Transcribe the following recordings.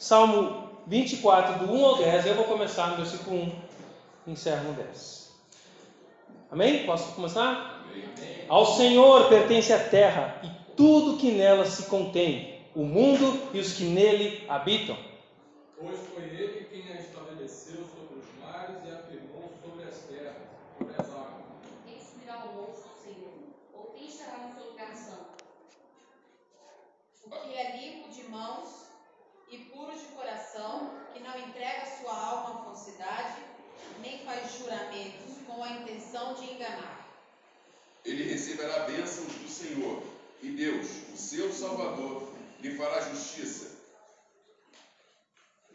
Salmo 24, do 1 ao 10. Eu vou começar no versículo 1 e encerro no 10. Amém? Posso começar? Amém. Ao Senhor pertence a terra e tudo que nela se contém, o mundo e os que nele habitam. Pois foi ele quem a estabeleceu sobre os mares e afirmou sobre as terras, sobre as águas. Quem subirá ao monte do Senhor? Ou quem estará no seu lugar santo? O que é limpo de mãos e puro de coração, que não entrega sua alma à falsidade, nem faz juramentos com a intenção de enganar. Ele receberá bênçãos do Senhor, e Deus, o seu Salvador, lhe fará justiça.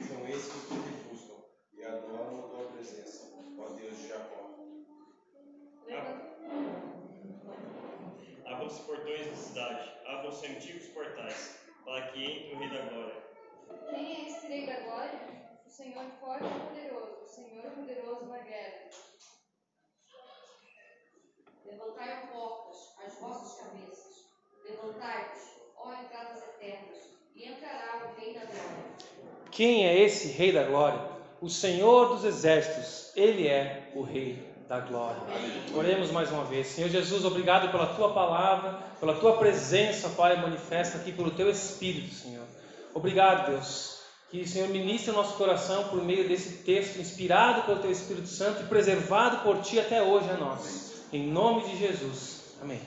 São esses que te buscam e adoram a tua presença, ó Deus de Jacó. Abram-se portões da cidade, abram-se antigos portais, para que entre o Rei da Glória. Quem é esse Rei da Glória? O Senhor forte e poderoso, o Senhor poderoso na guerra. Levantai portas, as vossas cabeças. Levantai-vos, ó entradas eternas, e entrará o Rei da Glória. Quem é esse Rei da Glória? O Senhor dos Exércitos. Ele é o Rei da Glória. Oremos mais uma vez. Senhor Jesus, obrigado pela tua palavra, pela tua presença, Pai, manifesta aqui pelo teu Espírito, Senhor. Obrigado, Deus. Que o Senhor ministre o nosso coração por meio desse texto inspirado pelo teu Espírito Santo e preservado por ti até hoje a nós. Em nome de Jesus. Amém.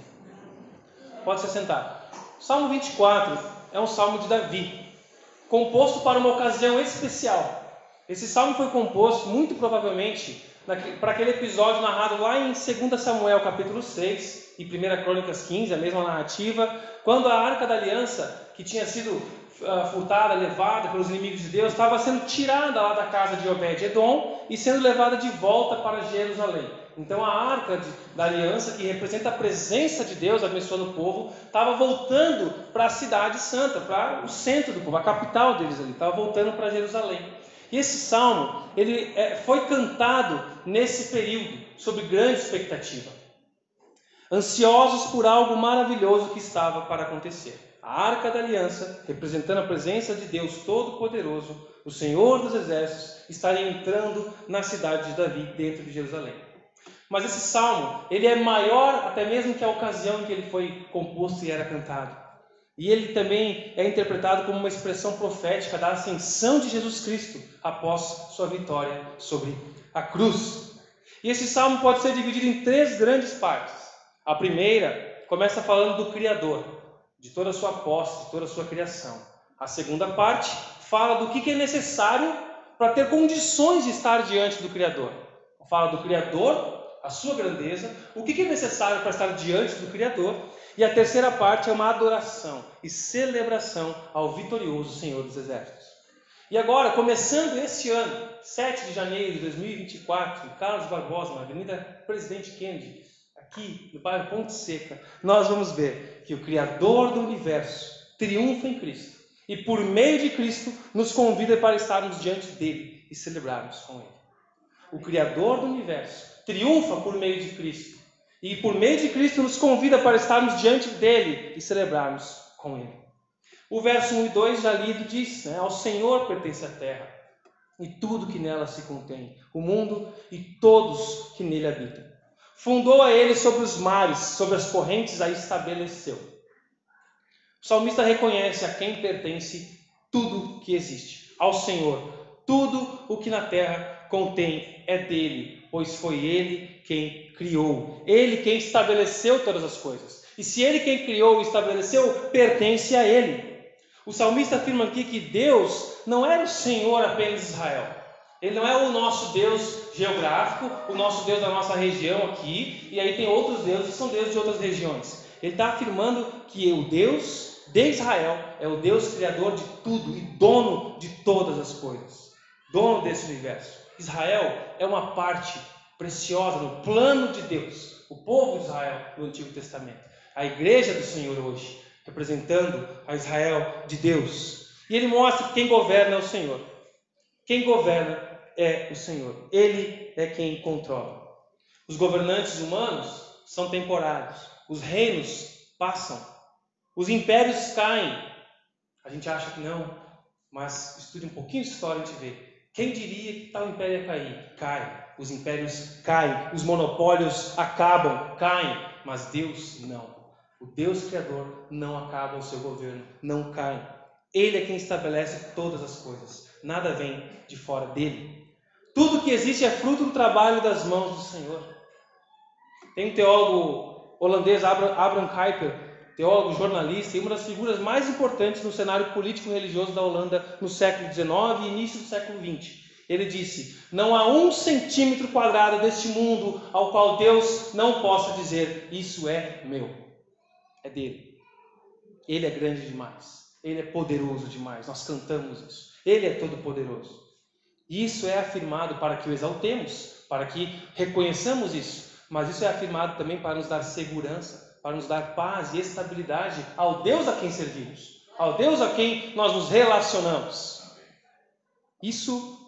Pode se sentar. Salmo 24 é um salmo de Davi, composto para uma ocasião especial. Esse salmo foi composto, muito provavelmente, para aquele episódio narrado lá em 2 Samuel, capítulo 6, e 1 Crônicas 15, a mesma narrativa, quando a Arca da Aliança, que tinha sido furtada, levada pelos inimigos de Deus, estava sendo tirada lá da casa de Obed-Edom e sendo levada de volta para Jerusalém. Então a arca de, da aliança, que representa a presença de Deus abençoando o povo, estava voltando para a cidade santa, para o centro do povo, a capital deles ali, estava voltando para Jerusalém. E esse salmo ele é, foi cantado nesse período, sob grande expectativa, ansiosos por algo maravilhoso que estava para acontecer. A arca da aliança, representando a presença de Deus Todo-Poderoso, o Senhor dos Exércitos, estaria entrando na cidade de Davi, dentro de Jerusalém. Mas esse salmo, ele é maior até mesmo que a ocasião em que ele foi composto e era cantado. E ele também é interpretado como uma expressão profética da ascensão de Jesus Cristo após sua vitória sobre a cruz. E esse salmo pode ser dividido em três grandes partes. A primeira começa falando do Criador, de toda a sua posse, de toda a sua criação. A segunda parte fala do que é necessário para ter condições de estar diante do Criador. Fala do Criador a sua grandeza, o que é necessário para estar diante do Criador. E a terceira parte é uma adoração e celebração ao vitorioso Senhor dos Exércitos. E agora, começando esse ano, 7 de janeiro de 2024, em Carlos Barbosa, na Avenida Presidente Kennedy, aqui no bairro Ponte Seca, nós vamos ver que o Criador do universo triunfa em Cristo e, por meio de Cristo, nos convida para estarmos diante dele e celebrarmos com ele. O Criador do universo triunfa por meio de Cristo. E por meio de Cristo nos convida para estarmos diante dele e celebrarmos com ele. O verso 1 e 2 já lido diz: né, Ao Senhor pertence a terra e tudo que nela se contém, o mundo e todos que nele habitam. Fundou a ele sobre os mares, sobre as correntes a estabeleceu. O salmista reconhece a quem pertence tudo que existe, ao Senhor. Tudo o que na terra contém é dele, pois foi ele quem criou, ele quem estabeleceu todas as coisas. E se ele quem criou e estabeleceu, pertence a ele. O salmista afirma aqui que Deus não era o Senhor apenas de Israel. Ele não é o nosso Deus geográfico, o nosso Deus da nossa região aqui, e aí tem outros deuses que são deuses de outras regiões. Ele está afirmando que o Deus de Israel é o Deus criador de tudo e dono de todas as coisas, dono desse universo. Israel é uma parte preciosa no plano de Deus, o povo de Israel no Antigo Testamento, a igreja do Senhor hoje, representando a Israel de Deus. E ele mostra que quem governa é o Senhor. Quem governa é o Senhor. Ele é quem controla. Os governantes humanos são temporários. Os reinos passam. Os impérios caem. A gente acha que não. Mas estude um pouquinho de história e a gente vê. Quem diria que tal império ia cair? Cai. Os impérios caem, os monopólios acabam, caem. Mas Deus não. O Deus Criador não acaba o seu governo, não cai. Ele é quem estabelece todas as coisas. Nada vem de fora dele. Tudo que existe é fruto do trabalho das mãos do Senhor. Tem um teólogo holandês, Abraham Kuyper, teólogo, jornalista e uma das figuras mais importantes no cenário político e religioso da Holanda no século XIX e início do século XX. Ele disse: Não há um centímetro quadrado deste mundo ao qual Deus não possa dizer: Isso é meu. É dele. Ele é grande demais. Ele é poderoso demais. Nós cantamos isso. Ele é todo-poderoso. Isso é afirmado para que o exaltemos, para que reconheçamos isso. Mas isso é afirmado também para nos dar segurança, para nos dar paz e estabilidade ao Deus a quem servimos, ao Deus a quem nós nos relacionamos. Isso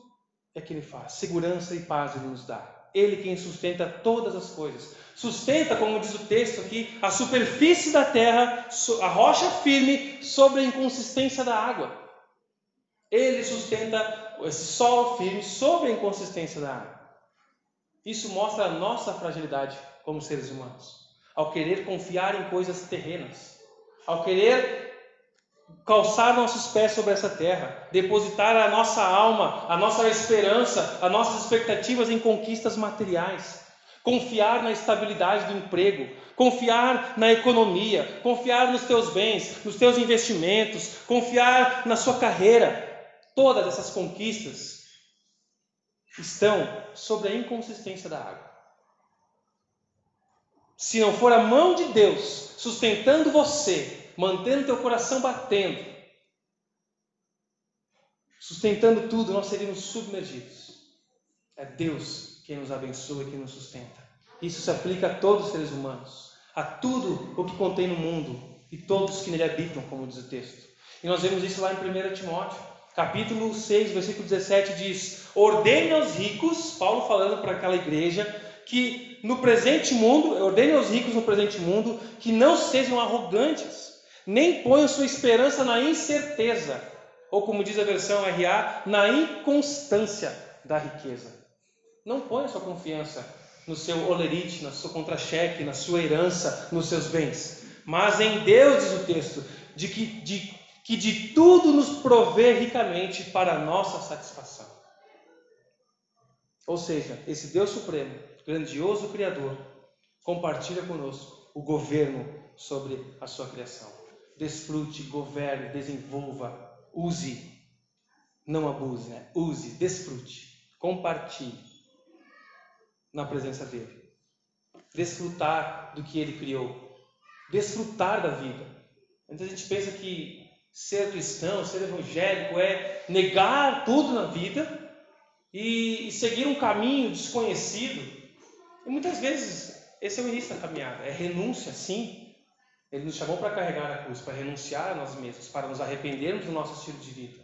é que Ele faz. Segurança e paz Ele nos dá. Ele quem sustenta todas as coisas. Sustenta, como diz o texto aqui, a superfície da terra, a rocha firme sobre a inconsistência da água. Ele sustenta esse solo firme sobre a inconsistência da água. Isso mostra a nossa fragilidade como seres humanos. Ao querer confiar em coisas terrenas, ao querer calçar nossos pés sobre essa terra, depositar a nossa alma, a nossa esperança, as nossas expectativas em conquistas materiais, confiar na estabilidade do emprego, confiar na economia, confiar nos teus bens, nos teus investimentos, confiar na sua carreira. Todas essas conquistas estão sobre a inconsistência da água. Se não for a mão de Deus sustentando você, mantendo teu coração batendo, sustentando tudo, nós seríamos submergidos. É Deus quem nos abençoa e quem nos sustenta. Isso se aplica a todos os seres humanos, a tudo o que contém no mundo e todos que nele habitam, como diz o texto. E nós vemos isso lá em 1 Timóteo, capítulo 6, versículo 17 diz: Ordene aos ricos, Paulo falando para aquela igreja, que no presente mundo, ordene aos ricos no presente mundo, que não sejam arrogantes, nem ponham sua esperança na incerteza, ou como diz a versão RA, na inconstância da riqueza. Não ponha sua confiança no seu olerite, no seu contra-cheque, na sua herança, nos seus bens, mas em Deus, diz o texto, de que de, que de tudo nos provê ricamente para nossa satisfação. Ou seja, esse Deus Supremo, grandioso Criador, compartilha conosco o governo sobre a sua criação desfrute, governe, desenvolva, use. Não abuse, né? Use, desfrute, compartilhe na presença dele. Desfrutar do que ele criou. Desfrutar da vida. Muita gente pensa que ser cristão, ser evangélico é negar tudo na vida e, seguir um caminho desconhecido. E muitas vezes esse é o início da caminhada. É renúncia, sim, ele nos chamou para carregar a cruz, para renunciar a nós mesmos, para nos arrependermos do nosso estilo de vida.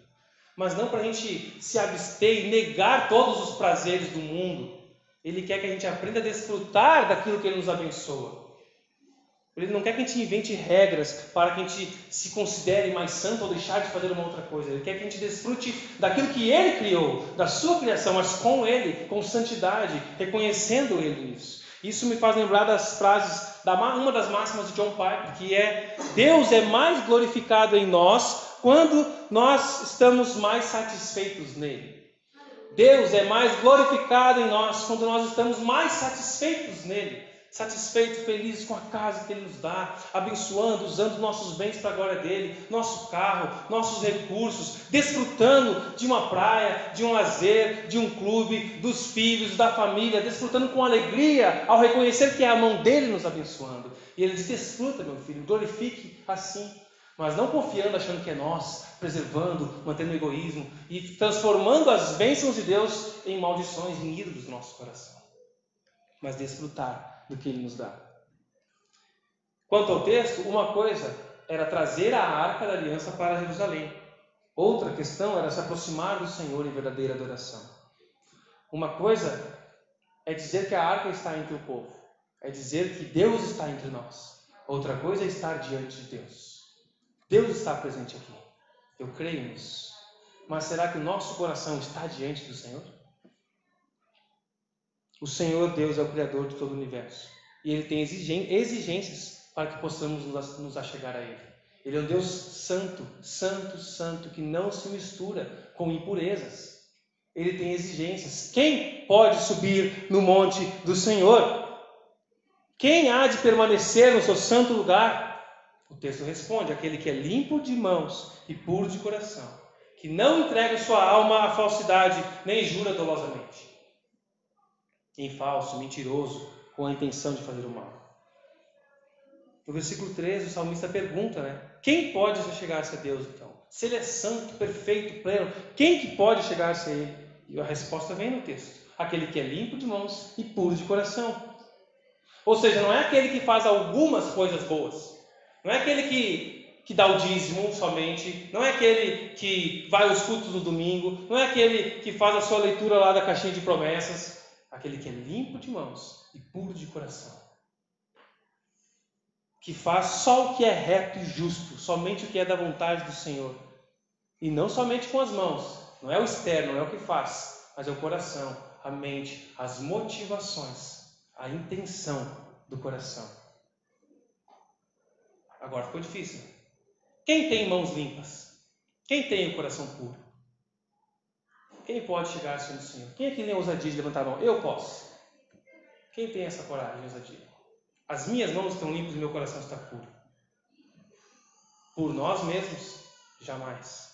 Mas não para a gente se abster e negar todos os prazeres do mundo. Ele quer que a gente aprenda a desfrutar daquilo que Ele nos abençoa. Ele não quer que a gente invente regras para que a gente se considere mais santo ou deixar de fazer uma outra coisa. Ele quer que a gente desfrute daquilo que Ele criou, da sua criação, mas com Ele, com santidade, reconhecendo Ele nisso. Isso me faz lembrar das frases, uma das máximas de John Piper, que é: Deus é mais glorificado em nós quando nós estamos mais satisfeitos nele. Deus é mais glorificado em nós quando nós estamos mais satisfeitos nele satisfeitos, felizes com a casa que Ele nos dá, abençoando, usando nossos bens para a glória dele, nosso carro, nossos recursos, desfrutando de uma praia, de um lazer, de um clube, dos filhos, da família, desfrutando com alegria ao reconhecer que é a mão dele nos abençoando. E ele diz: desfruta, meu filho, glorifique assim. Mas não confiando, achando que é nós, preservando, mantendo o egoísmo e transformando as bênçãos de Deus em maldições, em ídolos do nosso coração. Mas desfrutar do que ele nos dá. Quanto ao texto, uma coisa era trazer a arca da aliança para Jerusalém. Outra questão era se aproximar do Senhor em verdadeira adoração. Uma coisa é dizer que a arca está entre o povo, é dizer que Deus está entre nós. Outra coisa é estar diante de Deus. Deus está presente aqui. Eu creio nisso. Mas será que o nosso coração está diante do Senhor? O Senhor Deus é o Criador de todo o universo. E Ele tem exigências para que possamos nos achegar a Ele. Ele é um Deus santo, santo, santo, que não se mistura com impurezas. Ele tem exigências. Quem pode subir no monte do Senhor? Quem há de permanecer no seu santo lugar? O texto responde: aquele que é limpo de mãos e puro de coração, que não entrega sua alma à falsidade, nem jura dolosamente. Em falso, mentiroso, com a intenção de fazer o mal. No versículo 13, o salmista pergunta, né? Quem pode chegar-se a Deus, então? Se ele é santo, perfeito, pleno, quem que pode chegar-se a ele? E a resposta vem no texto. Aquele que é limpo de mãos e puro de coração. Ou seja, não é aquele que faz algumas coisas boas. Não é aquele que, que dá o dízimo somente. Não é aquele que vai aos cultos no domingo. Não é aquele que faz a sua leitura lá da caixinha de promessas. Aquele que é limpo de mãos e puro de coração. Que faz só o que é reto e justo, somente o que é da vontade do Senhor. E não somente com as mãos. Não é o externo, não é o que faz, mas é o coração, a mente, as motivações a intenção do coração. Agora ficou difícil. Quem tem mãos limpas? Quem tem o coração puro? Quem pode chegar ao Senhor? Quem aqui tem ousadia de levantar a mão? Eu posso. Quem tem essa coragem, ousadia? As minhas mãos estão limpas e meu coração está puro. Por nós mesmos, jamais.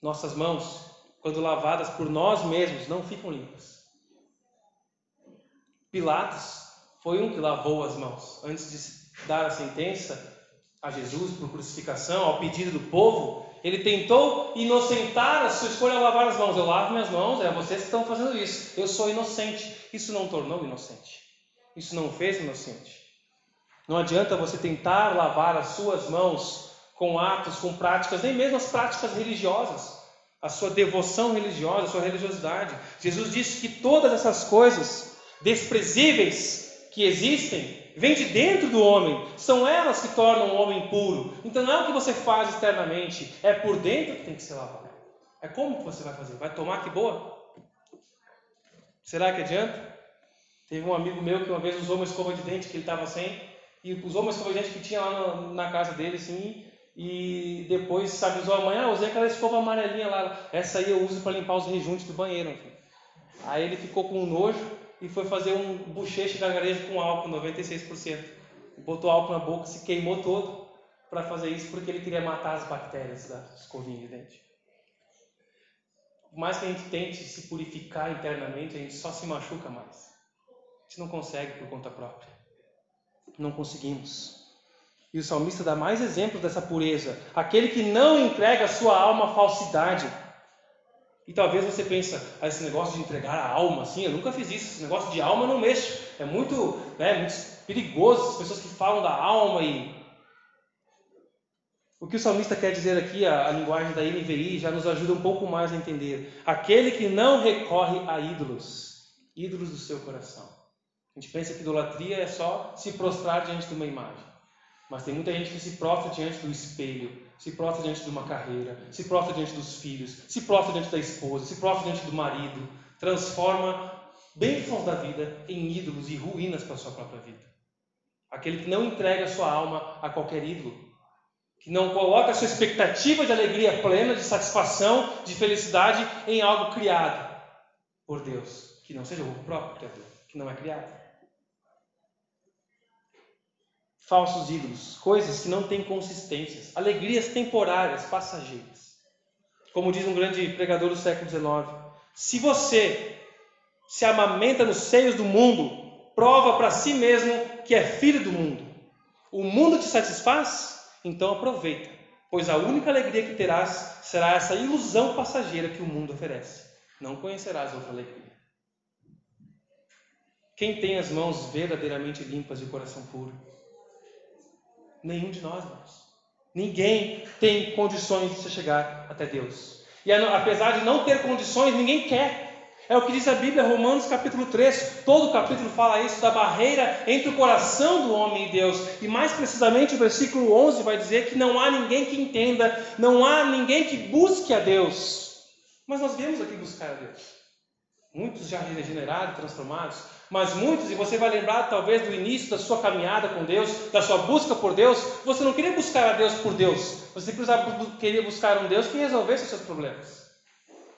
Nossas mãos, quando lavadas por nós mesmos, não ficam limpas. Pilatos foi um que lavou as mãos. Antes de dar a sentença a Jesus por crucificação, ao pedido do povo, ele tentou inocentar a sua escolha a lavar as mãos. Eu lavo minhas mãos, é vocês que estão fazendo isso. Eu sou inocente. Isso não tornou inocente. Isso não fez inocente. Não adianta você tentar lavar as suas mãos com atos, com práticas, nem mesmo as práticas religiosas, a sua devoção religiosa, a sua religiosidade. Jesus disse que todas essas coisas desprezíveis que existem vêm de dentro do homem, são elas que tornam o homem puro. Então não é o que você faz externamente, é por dentro que tem que ser lavado. É como que você vai fazer? Vai tomar que boa? Será que adianta? Teve um amigo meu que uma vez usou uma escova de dente que ele estava sem e usou uma escova de dente que tinha lá na, casa dele, assim, e depois, sabe, usou amanhã, ah, usei aquela escova amarelinha lá, essa aí eu uso para limpar os rejuntos do banheiro. Aí ele ficou com nojo, e foi fazer um bocheche gargarejo com álcool, 96%. Botou álcool na boca, se queimou todo para fazer isso porque ele queria matar as bactérias da escovinha de dente. Por mais que a gente tente se purificar internamente, a gente só se machuca mais. A gente não consegue por conta própria. Não conseguimos. E o salmista dá mais exemplos dessa pureza. Aquele que não entrega sua alma à falsidade e talvez você pense, ah, esse negócio de entregar a alma, assim, eu nunca fiz isso, esse negócio de alma eu não mexo. É muito, né, muito perigoso as pessoas que falam da alma e. O que o salmista quer dizer aqui, a, a linguagem da NVI, já nos ajuda um pouco mais a entender. Aquele que não recorre a ídolos, ídolos do seu coração. A gente pensa que idolatria é só se prostrar diante de uma imagem. Mas tem muita gente que se prostra diante do espelho, se prostra diante de uma carreira, se prostra diante dos filhos, se prostra diante da esposa, se prostra diante do marido, transforma bênçãos da vida em ídolos e ruínas para a sua própria vida. Aquele que não entrega sua alma a qualquer ídolo, que não coloca sua expectativa de alegria plena, de satisfação, de felicidade em algo criado por Deus, que não seja o próprio Criador, que não é criado falsos ídolos, coisas que não têm consistências, alegrias temporárias, passageiras. Como diz um grande pregador do século XIX, se você se amamenta nos seios do mundo, prova para si mesmo que é filho do mundo. O mundo te satisfaz? Então aproveita, pois a única alegria que terás será essa ilusão passageira que o mundo oferece. Não conhecerás outra alegria. Quem tem as mãos verdadeiramente limpas e o coração puro? Nenhum de nós, irmãos. Ninguém tem condições de chegar até Deus. E apesar de não ter condições, ninguém quer. É o que diz a Bíblia, Romanos capítulo 3. Todo o capítulo fala isso da barreira entre o coração do homem e Deus. E mais precisamente o versículo 11 vai dizer que não há ninguém que entenda, não há ninguém que busque a Deus. Mas nós viemos aqui buscar a Deus. Muitos já regenerados, transformados, mas muitos, e você vai lembrar talvez do início da sua caminhada com Deus, da sua busca por Deus, você não queria buscar a Deus por Deus, você queria buscar um Deus que resolvesse os seus problemas.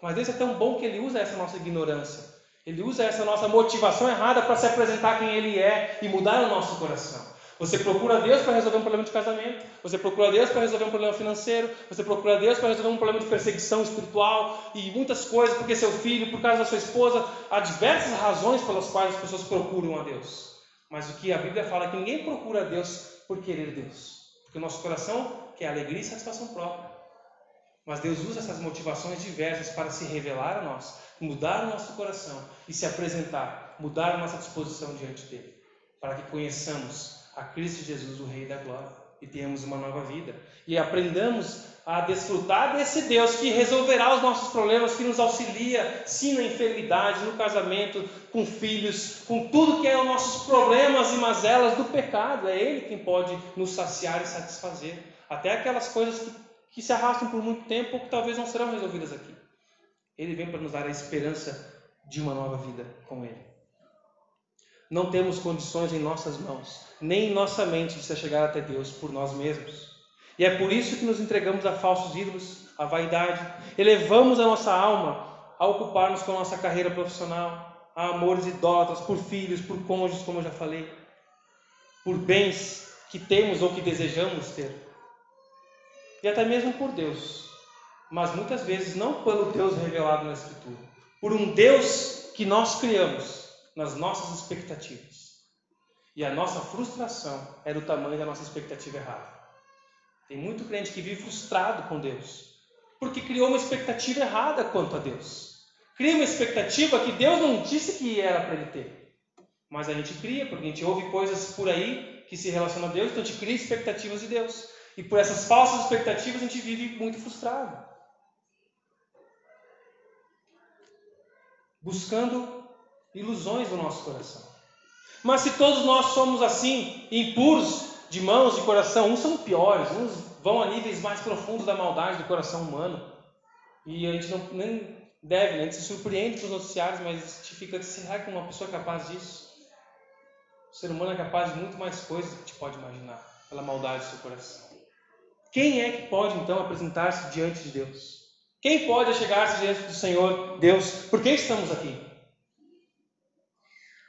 Mas Deus é tão bom que Ele usa essa nossa ignorância, Ele usa essa nossa motivação errada para se apresentar quem Ele é e mudar o nosso coração. Você procura Deus para resolver um problema de casamento, você procura Deus para resolver um problema financeiro, você procura Deus para resolver um problema de perseguição espiritual e muitas coisas, porque seu filho, por causa da sua esposa, há diversas razões pelas quais as pessoas procuram a Deus. Mas o que a Bíblia fala é que ninguém procura a Deus por querer Deus, porque o nosso coração quer alegria e satisfação própria. Mas Deus usa essas motivações diversas para se revelar a nós, mudar o nosso coração e se apresentar, mudar a nossa disposição diante dele, para que conheçamos a Cristo Jesus, o Rei da Glória, e tenhamos uma nova vida. E aprendamos a desfrutar desse Deus que resolverá os nossos problemas, que nos auxilia, sim, na enfermidade, no casamento, com filhos, com tudo que é os nossos problemas e mazelas do pecado. É Ele quem pode nos saciar e satisfazer. Até aquelas coisas que, que se arrastam por muito tempo ou que talvez não serão resolvidas aqui. Ele vem para nos dar a esperança de uma nova vida com Ele. Não temos condições em nossas mãos, nem em nossa mente de se chegar até Deus por nós mesmos. E é por isso que nos entregamos a falsos ídolos, à vaidade. Elevamos a nossa alma a ocupar-nos com a nossa carreira profissional, a amores idólatras, por filhos, por cônjuges, como eu já falei, por bens que temos ou que desejamos ter. E até mesmo por Deus. Mas muitas vezes não pelo Deus revelado na Escritura. Por um Deus que nós criamos nas nossas expectativas. E a nossa frustração é do tamanho da nossa expectativa errada. Tem muito crente que vive frustrado com Deus, porque criou uma expectativa errada quanto a Deus. Cria uma expectativa que Deus não disse que era para ele ter. Mas a gente cria, porque a gente ouve coisas por aí que se relacionam a Deus, então a gente cria expectativas de Deus. E por essas falsas expectativas a gente vive muito frustrado. Buscando ilusões do nosso coração. Mas se todos nós somos assim, impuros de mãos e coração, uns são piores, uns vão a níveis mais profundos da maldade do coração humano. E a gente não, nem deve, né? a gente se surpreende com os noticiários, mas a gente fica, será que uma pessoa é capaz disso? O ser humano é capaz de muito mais coisas do que a gente pode imaginar, pela maldade do seu coração. Quem é que pode então apresentar-se diante de Deus? Quem pode chegar-se diante do Senhor Deus? Por que estamos aqui?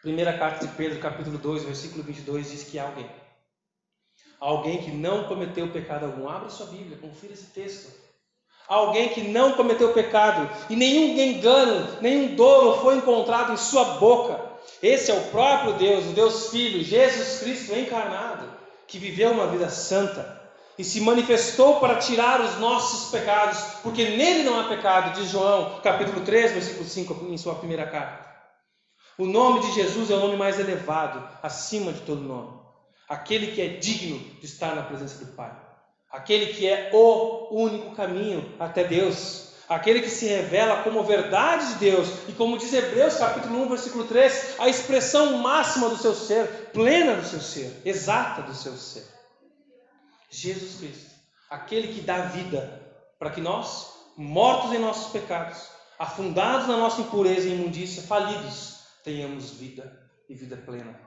Primeira carta de Pedro, capítulo 2, versículo 22, diz que há alguém. Alguém que não cometeu pecado algum. Abra sua Bíblia, confira esse texto. Alguém que não cometeu pecado e nenhum engano, nenhum dolo foi encontrado em sua boca. Esse é o próprio Deus, o Deus Filho, Jesus Cristo encarnado, que viveu uma vida santa e se manifestou para tirar os nossos pecados, porque nele não há pecado, diz João, capítulo 3, versículo 5, em sua primeira carta. O nome de Jesus é o nome mais elevado, acima de todo nome. Aquele que é digno de estar na presença do Pai. Aquele que é o único caminho até Deus. Aquele que se revela como verdade de Deus. E como diz Hebreus capítulo 1, versículo 3, a expressão máxima do seu ser, plena do seu ser, exata do seu ser. Jesus Cristo. Aquele que dá vida para que nós, mortos em nossos pecados, afundados na nossa impureza e imundícia, falidos, tenhamos vida e vida plena.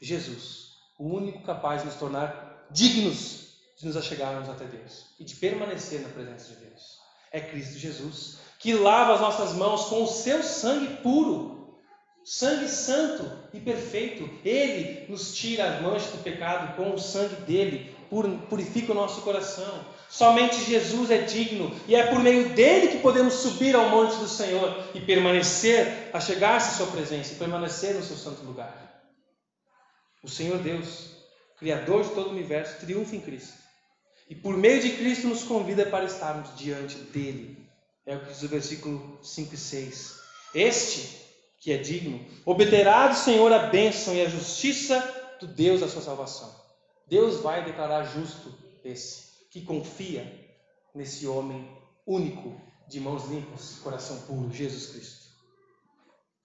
Jesus, o único capaz de nos tornar dignos de nos achegarmos até Deus e de permanecer na presença de Deus. É Cristo Jesus, que lava as nossas mãos com o seu sangue puro, sangue santo e perfeito. Ele nos tira as manchas do pecado com o sangue dele, purifica o nosso coração. Somente Jesus é digno e é por meio dele que podemos subir ao monte do Senhor e permanecer, a chegar-se à sua presença e permanecer no seu santo lugar. O Senhor Deus, Criador de todo o universo, triunfa em Cristo. E por meio de Cristo nos convida para estarmos diante dele. É o que diz o versículo 5 e 6. Este, que é digno, obterá do Senhor a bênção e a justiça do Deus da sua salvação. Deus vai declarar justo esse que confia nesse homem único, de mãos limpas, coração puro, Jesus Cristo.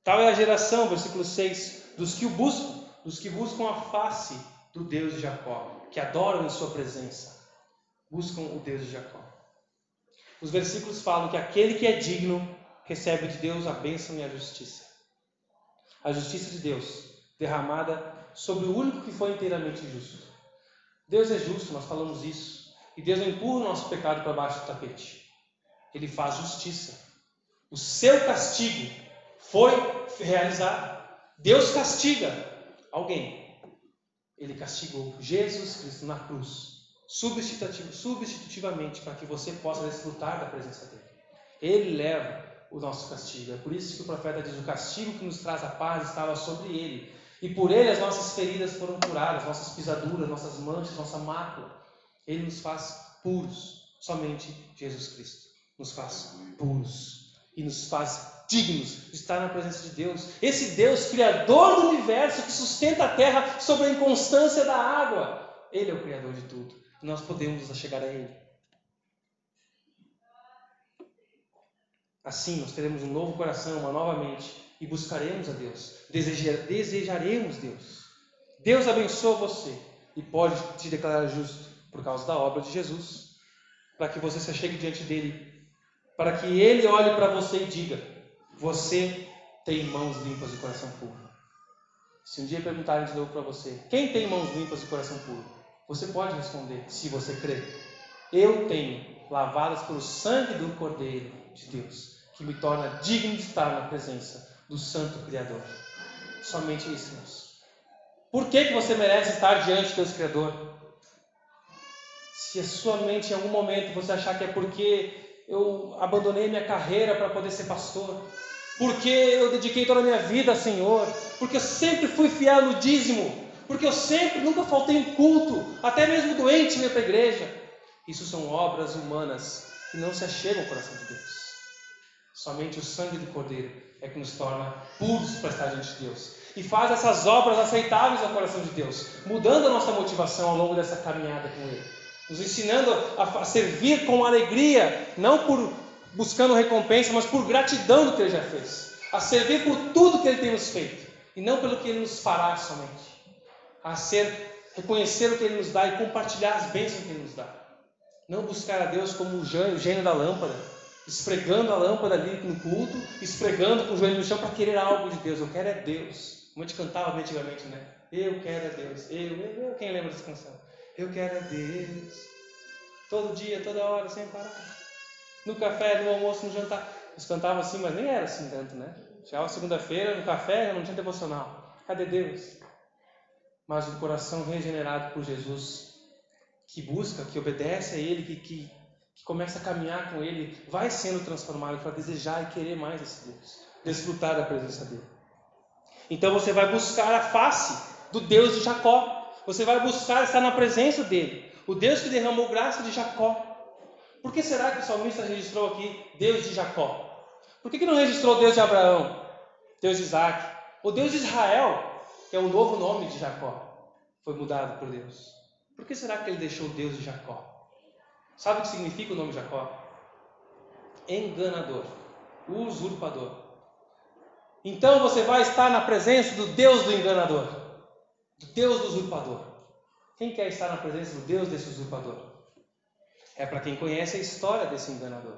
Tal é a geração, versículo 6, dos que o buscam, dos que buscam a face do Deus de Jacó, que adoram em sua presença. Buscam o Deus de Jacó. Os versículos falam que aquele que é digno recebe de Deus a bênção e a justiça. A justiça de Deus derramada sobre o único que foi inteiramente justo. Deus é justo, nós falamos isso. E Deus não empurra o nosso pecado para baixo do tapete. Ele faz justiça. O seu castigo foi realizado. Deus castiga alguém. Ele castigou Jesus Cristo na cruz, substitutivamente, para que você possa desfrutar da presença dele. Ele leva o nosso castigo. É por isso que o profeta diz: o castigo que nos traz a paz estava sobre ele. E por ele as nossas feridas foram curadas, nossas pisaduras, nossas manchas, nossa mácula. Ele nos faz puros. Somente Jesus Cristo nos faz puros e nos faz dignos de estar na presença de Deus. Esse Deus, Criador do universo, que sustenta a terra sobre a inconstância da água. Ele é o Criador de tudo. Nós podemos chegar a Ele. Assim, nós teremos um novo coração, uma nova mente e buscaremos a Deus. Desejar, desejaremos Deus. Deus abençoa você e pode te declarar justo por causa da obra de Jesus, para que você se chegue diante dele, para que ele olhe para você e diga: Você tem mãos limpas e coração puro. Se um dia perguntarem de novo para você: Quem tem mãos limpas e coração puro? Você pode responder, se você crer: Eu tenho, lavadas pelo sangue do Cordeiro de Deus que me torna digno de estar na presença do Santo Criador. Somente isso, irmãos. Por que, que você merece estar diante do Deus Criador? Se a sua mente em algum momento você achar que é porque eu abandonei minha carreira para poder ser pastor, porque eu dediquei toda a minha vida ao Senhor, porque eu sempre fui fiel no dízimo, porque eu sempre, nunca faltei em culto, até mesmo doente vinha para a igreja. Isso são obras humanas que não se achegam ao coração de Deus. Somente o sangue do Cordeiro é que nos torna puros para estar diante de Deus. E faz essas obras aceitáveis ao coração de Deus, mudando a nossa motivação ao longo dessa caminhada com Ele. Nos ensinando a, servir com alegria, não por buscando recompensa, mas por gratidão do que Ele já fez. A servir por tudo que Ele tem nos feito. E não pelo que Ele nos fará somente. A ser, reconhecer o que Ele nos dá e compartilhar as bênçãos que Ele nos dá. Não buscar a Deus como o gênio da lâmpada, esfregando a lâmpada ali no culto, esfregando com o joelho no chão para querer algo de Deus. Eu quero é Deus. Como a gente cantava antigamente, né? Eu quero é Deus. Eu, eu, eu. Quem lembra dessa canção? Eu quero é Deus. Todo dia, toda hora, sem parar. No café, no almoço, no jantar. Eles cantavam assim, mas nem era assim tanto, né? Chegava segunda-feira, no café, não tinha devocional. Cadê Deus? Mas o coração regenerado por Jesus, que busca, que obedece a Ele, que, que que começa a caminhar com Ele, vai sendo transformado para desejar e querer mais esse Deus, desfrutar da presença dele. Então você vai buscar a face do Deus de Jacó, você vai buscar estar na presença dele, o Deus que derramou graça de Jacó. Por que será que o salmista registrou aqui Deus de Jacó? Por que, que não registrou Deus de Abraão, Deus de Isaac, ou Deus de Israel, que é o novo nome de Jacó, foi mudado por Deus? Por que será que ele deixou Deus de Jacó? Sabe o que significa o nome Jacó? Enganador, usurpador. Então você vai estar na presença do Deus do enganador, do Deus do usurpador. Quem quer estar na presença do Deus desse usurpador? É para quem conhece a história desse enganador.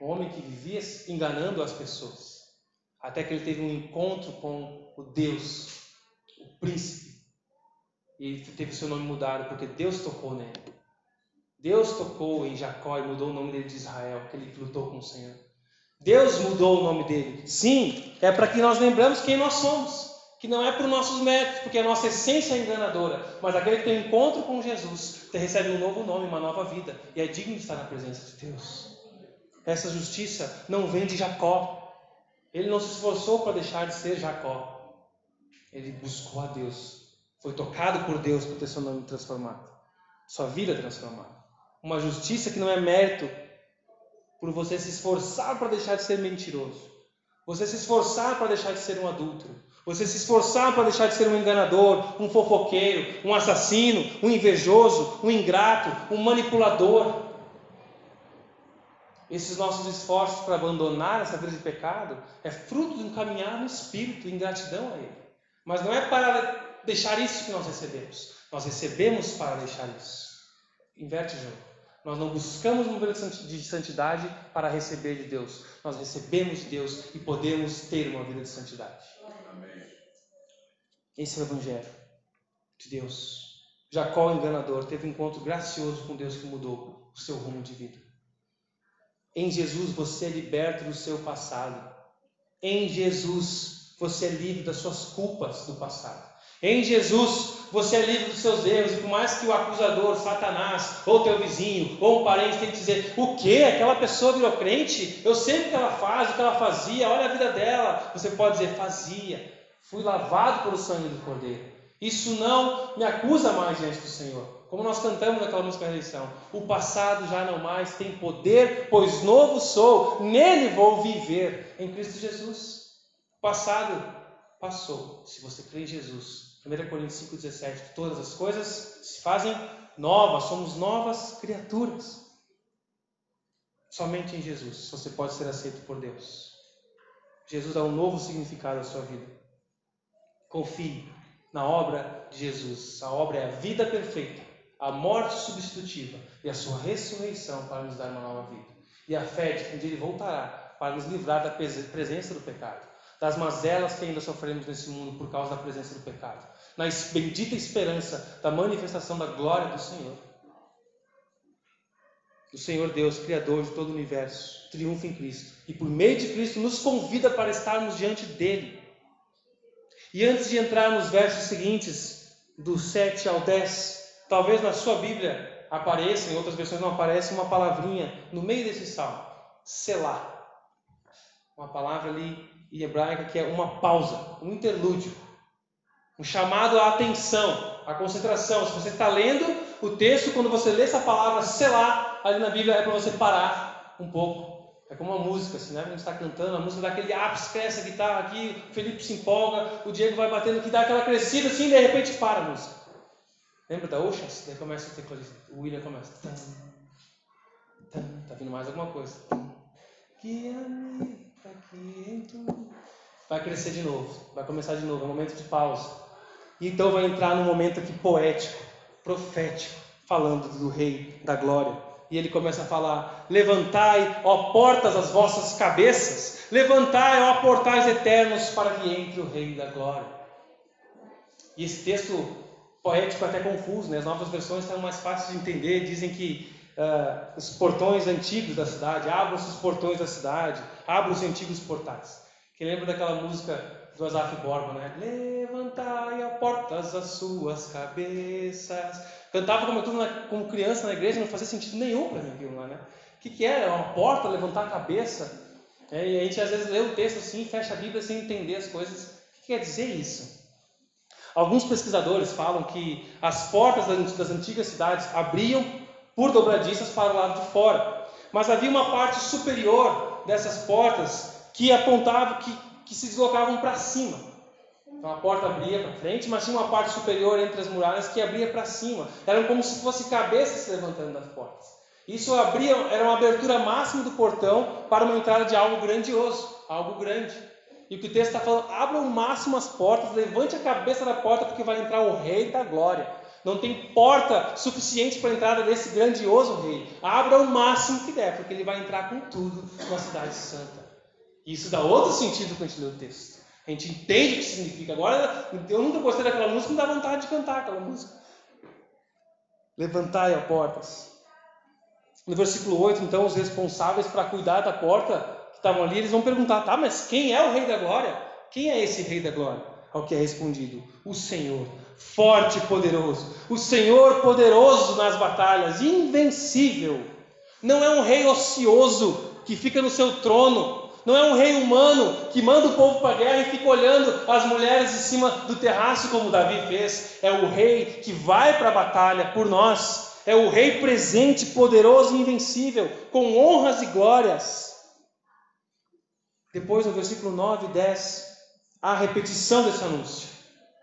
Um homem que vivia enganando as pessoas, até que ele teve um encontro com o Deus, o príncipe, e teve seu nome mudado porque Deus tocou nele. Deus tocou em Jacó e mudou o nome dele de Israel, que ele lutou com o Senhor. Deus mudou o nome dele. Sim, é para que nós lembramos quem nós somos. Que não é por nossos méritos, porque a nossa essência é enganadora. Mas aquele que tem encontro com Jesus recebe um novo nome, uma nova vida. E é digno de estar na presença de Deus. Essa justiça não vem de Jacó. Ele não se esforçou para deixar de ser Jacó. Ele buscou a Deus. Foi tocado por Deus para ter seu nome transformado. Sua vida transformada uma justiça que não é mérito por você se esforçar para deixar de ser mentiroso, você se esforçar para deixar de ser um adulto, você se esforçar para deixar de ser um enganador, um fofoqueiro, um assassino, um invejoso, um ingrato, um manipulador. esses nossos esforços para abandonar essa vida de pecado é fruto de um caminhar no espírito, em gratidão a Ele. Mas não é para deixar isso que nós recebemos. Nós recebemos para deixar isso. Inverte o jogo. Nós não buscamos uma vida de santidade para receber de Deus. Nós recebemos de Deus e podemos ter uma vida de santidade. Esse é o Evangelho de Deus. Jacó, o enganador, teve um encontro gracioso com Deus que mudou o seu rumo de vida. Em Jesus você é liberto do seu passado. Em Jesus você é livre das suas culpas do passado. Em Jesus você é livre dos seus erros, e por mais que o acusador, Satanás, ou teu vizinho, ou um parente tenha que dizer, o que? Aquela pessoa virou crente? Eu sei o que ela faz, o que ela fazia, olha a vida dela. Você pode dizer, fazia. Fui lavado pelo sangue do Cordeiro. Isso não me acusa mais diante do Senhor. Como nós cantamos naquela música da eleição, o passado já não mais tem poder, pois novo sou, nele vou viver, em Cristo Jesus. O passado passou. Se você crê em Jesus, 1 Coríntios 5,17, todas as coisas se fazem novas, somos novas criaturas. Somente em Jesus você pode ser aceito por Deus. Jesus dá um novo significado à sua vida. Confie na obra de Jesus. A obra é a vida perfeita, a morte substitutiva e a sua ressurreição para nos dar uma nova vida. E a fé de que um dia ele voltará para nos livrar da presença do pecado, das mazelas que ainda sofremos nesse mundo por causa da presença do pecado na bendita esperança da manifestação da glória do Senhor. O Senhor Deus, Criador de todo o universo, triunfa em Cristo e por meio de Cristo nos convida para estarmos diante dele. E antes de entrar nos versos seguintes, do 7 ao 10, talvez na sua Bíblia apareça, em outras versões não aparece, uma palavrinha no meio desse salmo: Selá. Uma palavra ali em hebraica que é uma pausa, um interlúdio um chamado à atenção, à concentração. Se você está lendo o texto, quando você lê essa palavra selar ali na Bíblia, é para você parar um pouco. É como uma música, assim, né? Quando está cantando, a música dá aquele ápice, cresce a guitarra aqui, o Felipe se empolga, o Diego vai batendo que dá aquela crescida assim, e de repente para a música. Lembra da Oceans? Daí começa o tecladista, o William começa. Tá vindo mais alguma coisa. Guia-me Vai crescer de novo, vai começar de novo, é um momento de pausa. E então vai entrar num momento aqui poético, profético, falando do Rei da Glória. E ele começa a falar: Levantai, ó portas, as vossas cabeças, levantai, ó portais eternos, para que entre o Rei da Glória. E esse texto poético é até confuso, né? as novas versões estão mais fáceis de entender, dizem que uh, os portões antigos da cidade, abram-se os portões da cidade, abram-se antigos portais. Quem lembra daquela música do Asaf Borba, né? Levantai a portas as suas cabeças. Cantava como, tudo na, como criança na igreja, não fazia sentido nenhum para mim aquilo lá, né? O que, que era? Uma porta, levantar a cabeça? É, e a gente às vezes lê o texto assim, fecha a Bíblia sem entender as coisas. O que quer dizer isso? Alguns pesquisadores falam que as portas das antigas cidades abriam por dobradiças para o lado de fora, mas havia uma parte superior dessas portas que apontava que que se deslocavam para cima. Então a porta abria para frente, mas tinha uma parte superior entre as muralhas que abria para cima. Eram como se fosse cabeças se levantando das portas. Isso abria, era uma abertura máxima do portão para uma entrada de algo grandioso, algo grande. E o que o texto está falando, abra o máximo as portas, levante a cabeça da porta, porque vai entrar o Rei da Glória. Não tem porta suficiente para a entrada desse grandioso Rei. Abra o máximo que der, porque ele vai entrar com tudo na cidade santa. Isso dá outro sentido quando a gente lê o texto. A gente entende o que significa. Agora, eu nunca gostei daquela música, não dá vontade de cantar aquela música. Levantai as portas. No versículo 8, então, os responsáveis para cuidar da porta que estavam ali, eles vão perguntar: tá, mas quem é o Rei da Glória? Quem é esse Rei da Glória? Ao que é respondido: o Senhor, forte e poderoso. O Senhor poderoso nas batalhas, invencível. Não é um rei ocioso que fica no seu trono não é um rei humano que manda o povo para a guerra e fica olhando as mulheres em cima do terraço, como Davi fez. É o rei que vai para a batalha por nós. É o rei presente, poderoso e invencível, com honras e glórias. Depois, no versículo 9 e 10, há a repetição desse anúncio.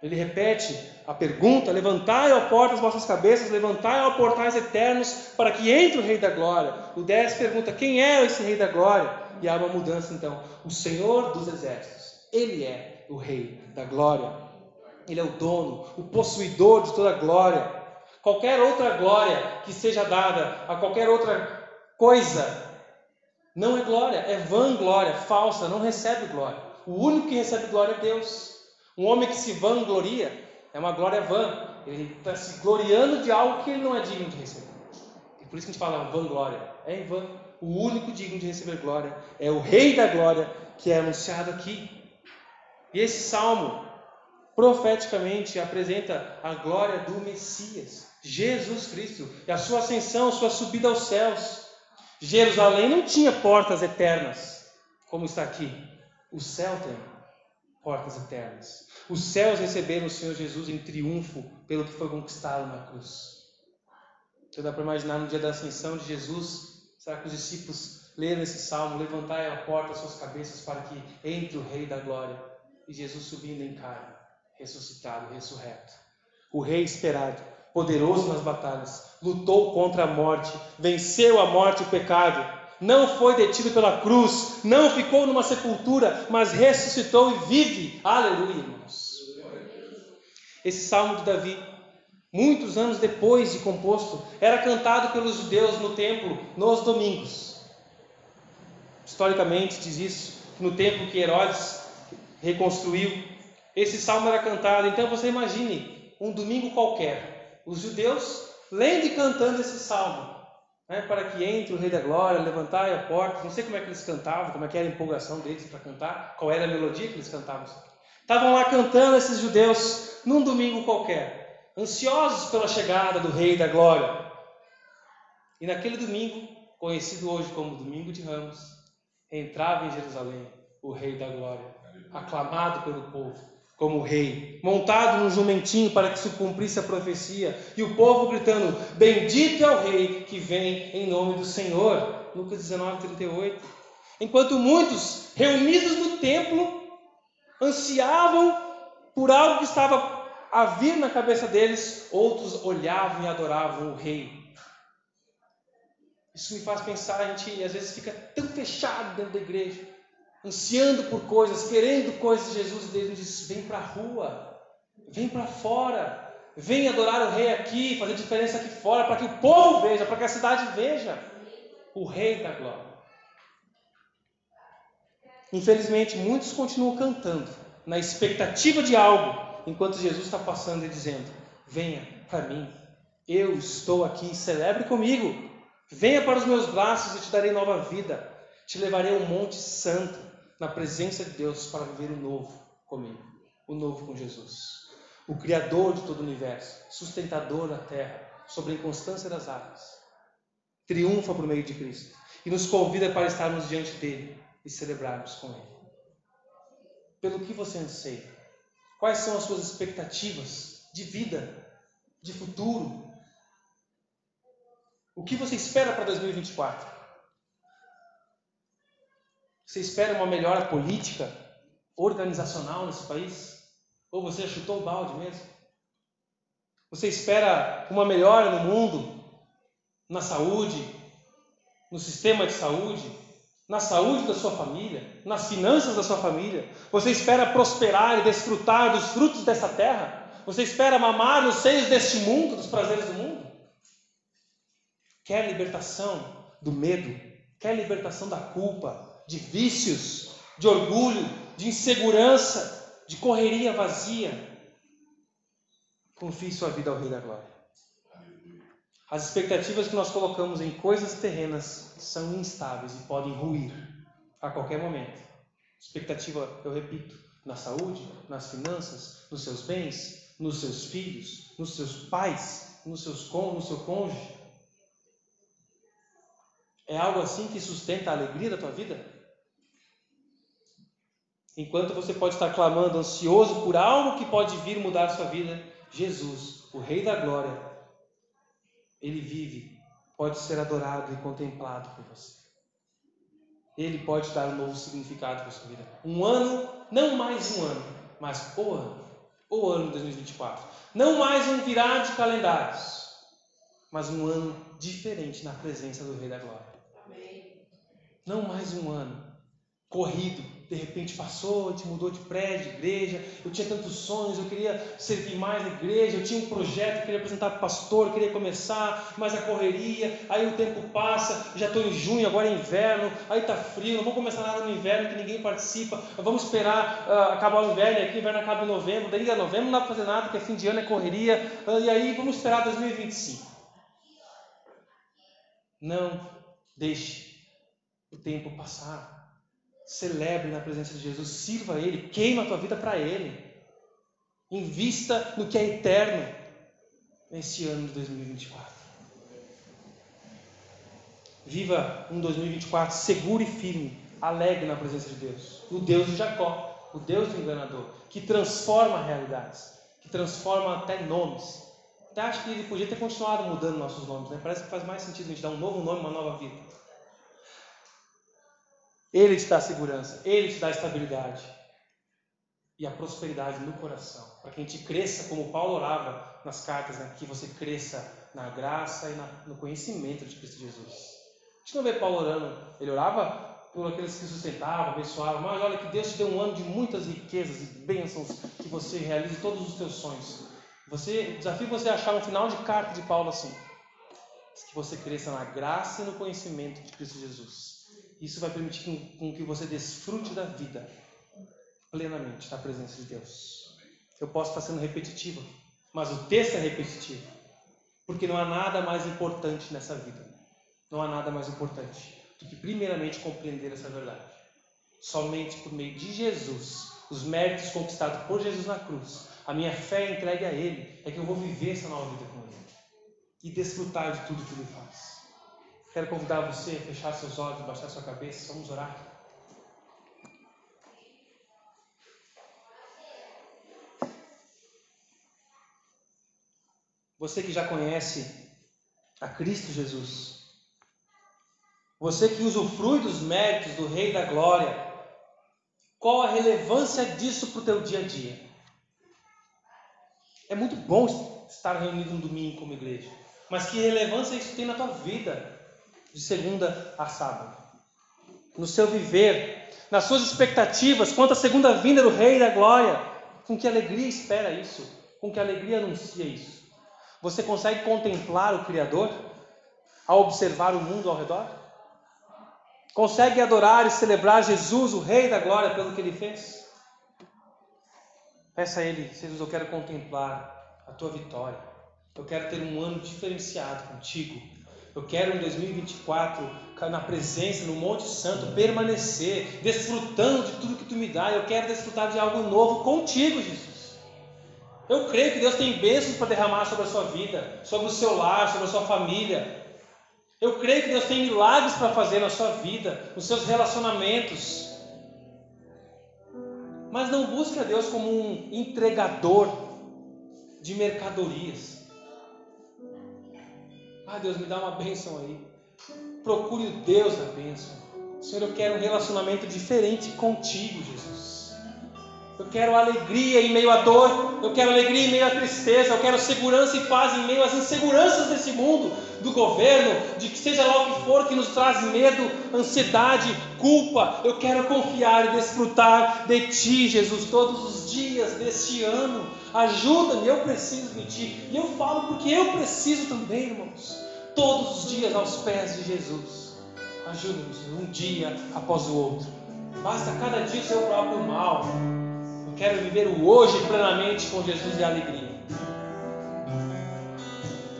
Ele repete a pergunta: levantai, ó portas, as vossas cabeças, levantai, ó portais eternos, para que entre o Rei da Glória. O 10 pergunta: quem é esse Rei da Glória? E há uma mudança então. O Senhor dos Exércitos, Ele é o Rei da Glória. Ele é o dono, o possuidor de toda a glória. Qualquer outra glória que seja dada a qualquer outra coisa não é glória, é vanglória, falsa, não recebe glória. O único que recebe glória é Deus. Um homem que se vangloria é uma glória vã. Ele está se gloriando de algo que ele não é digno de receber. E por isso que a gente fala vanglória. É em vão. O único digno de receber glória é o Rei da Glória que é anunciado aqui. E esse salmo profeticamente apresenta a glória do Messias, Jesus Cristo, e a sua ascensão, a sua subida aos céus. Jerusalém não tinha portas eternas, como está aqui. O céu tem portas eternas. Os céus receberam o Senhor Jesus em triunfo pelo que foi conquistado na cruz. Você dá para imaginar no dia da ascensão de Jesus? Será que os discípulos leram esse salmo? Levantai a porta as suas cabeças para que entre o Rei da Glória. E Jesus subindo em carne, ressuscitado, ressurreto. O Rei esperado poderoso nas batalhas, lutou contra a morte, venceu a morte e o pecado, não foi detido pela cruz, não ficou numa sepultura, mas ressuscitou e vive. Aleluia, irmãos. Esse salmo de Davi, muitos anos depois de composto, era cantado pelos judeus no templo nos domingos. Historicamente diz isso, no templo que Herodes reconstruiu, esse salmo era cantado. Então você imagine um domingo qualquer, os judeus lendo e cantando esse salmo, né, para que entre o Rei da Glória, levantai a porta. Não sei como é que eles cantavam, como é que era a empolgação deles para cantar, qual era a melodia que eles cantavam. Estavam lá cantando esses judeus num domingo qualquer, ansiosos pela chegada do Rei da Glória. E naquele domingo, conhecido hoje como Domingo de Ramos, entrava em Jerusalém o Rei da Glória, aclamado pelo povo como rei, montado num jumentinho para que se cumprisse a profecia, e o povo gritando: Bendito é o rei que vem em nome do Senhor. Lucas 19, 38. Enquanto muitos, reunidos no templo, ansiavam por algo que estava a vir na cabeça deles, outros olhavam e adoravam o rei. Isso me faz pensar, a gente às vezes fica tão fechado dentro da igreja ansiando por coisas, querendo coisas Jesus, diz: vem para a rua, vem para fora, vem adorar o Rei aqui, fazer diferença aqui fora, para que o povo veja, para que a cidade veja o Rei da Glória. Infelizmente, muitos continuam cantando na expectativa de algo, enquanto Jesus está passando e dizendo: Venha para mim, eu estou aqui, celebre comigo, venha para os meus braços e te darei nova vida, te levarei a um monte santo, na presença de Deus para viver o novo comigo, o novo com Jesus. O Criador de todo o universo, sustentador da terra, sobre a inconstância das águas, triunfa por meio de Cristo e nos convida para estarmos diante dele e celebrarmos com ele. Pelo que você anseia? Quais são as suas expectativas de vida, de futuro? O que você espera para 2024? Você espera uma melhora política, organizacional nesse país? Ou você chutou o balde mesmo? Você espera uma melhora no mundo, na saúde, no sistema de saúde, na saúde da sua família, nas finanças da sua família? Você espera prosperar e desfrutar dos frutos dessa terra? Você espera mamar nos seios deste mundo, dos prazeres do mundo? Quer libertação do medo? Quer libertação da culpa? De vícios, de orgulho, de insegurança, de correria vazia. Confie sua vida ao Rei da Glória. As expectativas que nós colocamos em coisas terrenas são instáveis e podem ruir a qualquer momento. Expectativa, eu repito, na saúde, nas finanças, nos seus bens, nos seus filhos, nos seus pais, nos seus, no seu cônjuge. É algo assim que sustenta a alegria da tua vida? Enquanto você pode estar clamando, ansioso por algo que pode vir mudar a sua vida, Jesus, o Rei da Glória, ele vive, pode ser adorado e contemplado por você. Ele pode dar um novo significado para a sua vida. Um ano, não mais um ano, mas o ano. o ano de 2024. Não mais um virar de calendários, mas um ano diferente na presença do Rei da Glória. Amém. Não mais um ano corrido, de repente passou, gente mudou de prédio, de igreja, eu tinha tantos sonhos, eu queria servir mais na igreja, eu tinha um projeto, eu queria apresentar para o pastor, queria começar, mas a correria, aí o tempo passa, já estou em junho, agora é inverno, aí está frio, não vou começar nada no inverno que ninguém participa, vamos esperar uh, acabar o inverno, aqui o inverno acaba em novembro, daí a novembro não dá para fazer nada, porque é fim de ano, é correria, uh, e aí vamos esperar 2025. Não deixe o tempo passar. Celebre na presença de Jesus, sirva a Ele, queima a tua vida para Ele. Invista no que é eterno nesse ano de 2024. Viva um 2024 seguro e firme, alegre na presença de Deus. O Deus de Jacó, o Deus do enganador, que transforma realidades, que transforma até nomes. Até acho que ele podia ter continuado mudando nossos nomes, né? Parece que faz mais sentido a gente dar um novo nome, uma nova vida. Ele te dá segurança, Ele te dá estabilidade e a prosperidade no coração, para que a gente cresça, como Paulo orava nas cartas, né? que você cresça na graça e na, no conhecimento de Cristo Jesus. A gente não vê Paulo orando, ele orava por aqueles que sustentavam, abençoavam, mas olha que Deus te deu um ano de muitas riquezas e bênçãos, que você realize todos os teus sonhos. Você, desafio você a achar um final de carta de Paulo assim, que você cresça na graça e no conhecimento de Cristo Jesus. Isso vai permitir com, com que você desfrute da vida plenamente na presença de Deus. Eu posso estar sendo repetitivo, mas o texto é repetitivo. Porque não há nada mais importante nessa vida. Não há nada mais importante do que, primeiramente, compreender essa verdade. Somente por meio de Jesus, os méritos conquistados por Jesus na cruz, a minha fé entregue a Ele, é que eu vou viver essa nova vida com Ele e desfrutar de tudo que Ele faz. Quero convidar você a fechar seus olhos, baixar sua cabeça, vamos orar. Você que já conhece a Cristo Jesus, você que usufrui dos méritos do Rei da Glória, qual a relevância disso para o teu dia a dia? É muito bom estar reunido no domingo como igreja, mas que relevância isso tem na tua vida? De segunda a sábado. No seu viver, nas suas expectativas quanto à segunda vinda do Rei da Glória, com que alegria espera isso? Com que alegria anuncia isso? Você consegue contemplar o Criador ao observar o mundo ao redor? Consegue adorar e celebrar Jesus, o Rei da Glória, pelo que ele fez? Peça a Ele, Jesus, eu quero contemplar a tua vitória. Eu quero ter um ano diferenciado contigo eu quero em 2024, na presença, no Monte Santo, permanecer, desfrutando de tudo que tu me dá. Eu quero desfrutar de algo novo contigo, Jesus. Eu creio que Deus tem bênçãos para derramar sobre a sua vida, sobre o seu lar, sobre a sua família. Eu creio que Deus tem milagres para fazer na sua vida, nos seus relacionamentos. Mas não busque a Deus como um entregador de mercadorias. Ah, Deus, me dá uma bênção aí. Procure o Deus da bênção. Senhor, eu quero um relacionamento diferente contigo, Jesus. Eu quero alegria em meio à dor, eu quero alegria em meio à tristeza, eu quero segurança e paz em meio às inseguranças desse mundo, do governo, de que seja lá o que for que nos traz medo, ansiedade, culpa. Eu quero confiar e desfrutar de Ti, Jesus, todos os dias deste ano. Ajuda-me, eu preciso de Ti. E eu falo porque eu preciso também, irmãos. Todos os dias aos pés de Jesus. Ajuda-nos um dia após o outro. Basta cada dia o seu próprio mal. Quero viver o hoje plenamente com Jesus e alegria.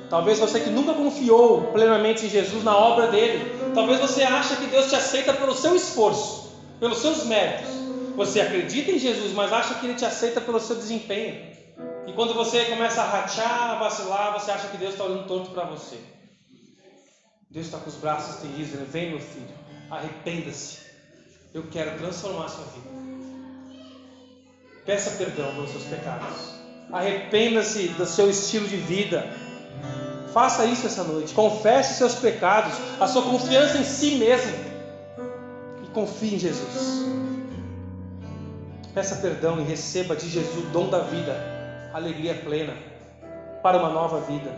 Talvez você que nunca confiou plenamente em Jesus na obra dele, talvez você ache que Deus te aceita pelo seu esforço, pelos seus méritos. Você acredita em Jesus, mas acha que ele te aceita pelo seu desempenho. E quando você começa a rachar, a vacilar, você acha que Deus está olhando torto para você. Deus está com os braços estendidos, dizendo: Vem, meu filho, arrependa-se. Eu quero transformar a sua vida. Peça perdão pelos seus pecados. Arrependa-se do seu estilo de vida. Faça isso essa noite. Confesse seus pecados, a sua confiança em si mesmo. E confie em Jesus. Peça perdão e receba de Jesus o dom da vida alegria plena, para uma nova vida.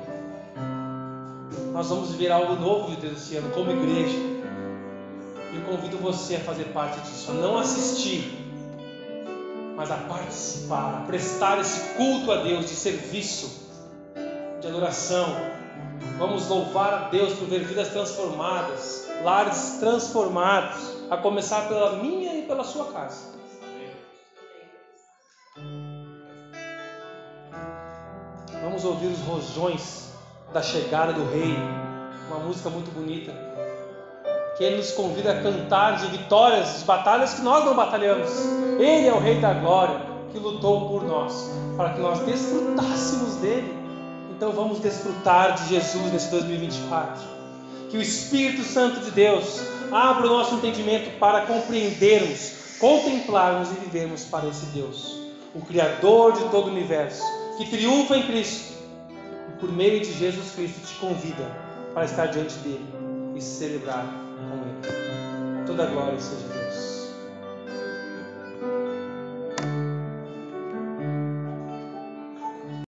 Nós vamos viver algo novo de Deus esse ano, como igreja. E eu convido você a fazer parte disso, a não assistir, mas a participar, a prestar esse culto a Deus de serviço, de adoração. Vamos louvar a Deus por ver vidas transformadas, lares transformados, a começar pela minha e pela sua casa. Vamos ouvir os rojões da chegada do Rei, uma música muito bonita, que Ele nos convida a cantar de vitórias, de batalhas que nós não batalhamos. Ele é o Rei da Glória que lutou por nós, para que nós desfrutássemos dele. Então vamos desfrutar de Jesus nesse 2024. Que o Espírito Santo de Deus abra o nosso entendimento para compreendermos, contemplarmos e vivermos para esse Deus, o Criador de todo o universo, que triunfa em Cristo e por meio de Jesus Cristo te convida para estar diante dele e celebrar com ele. Toda glória seja Deus.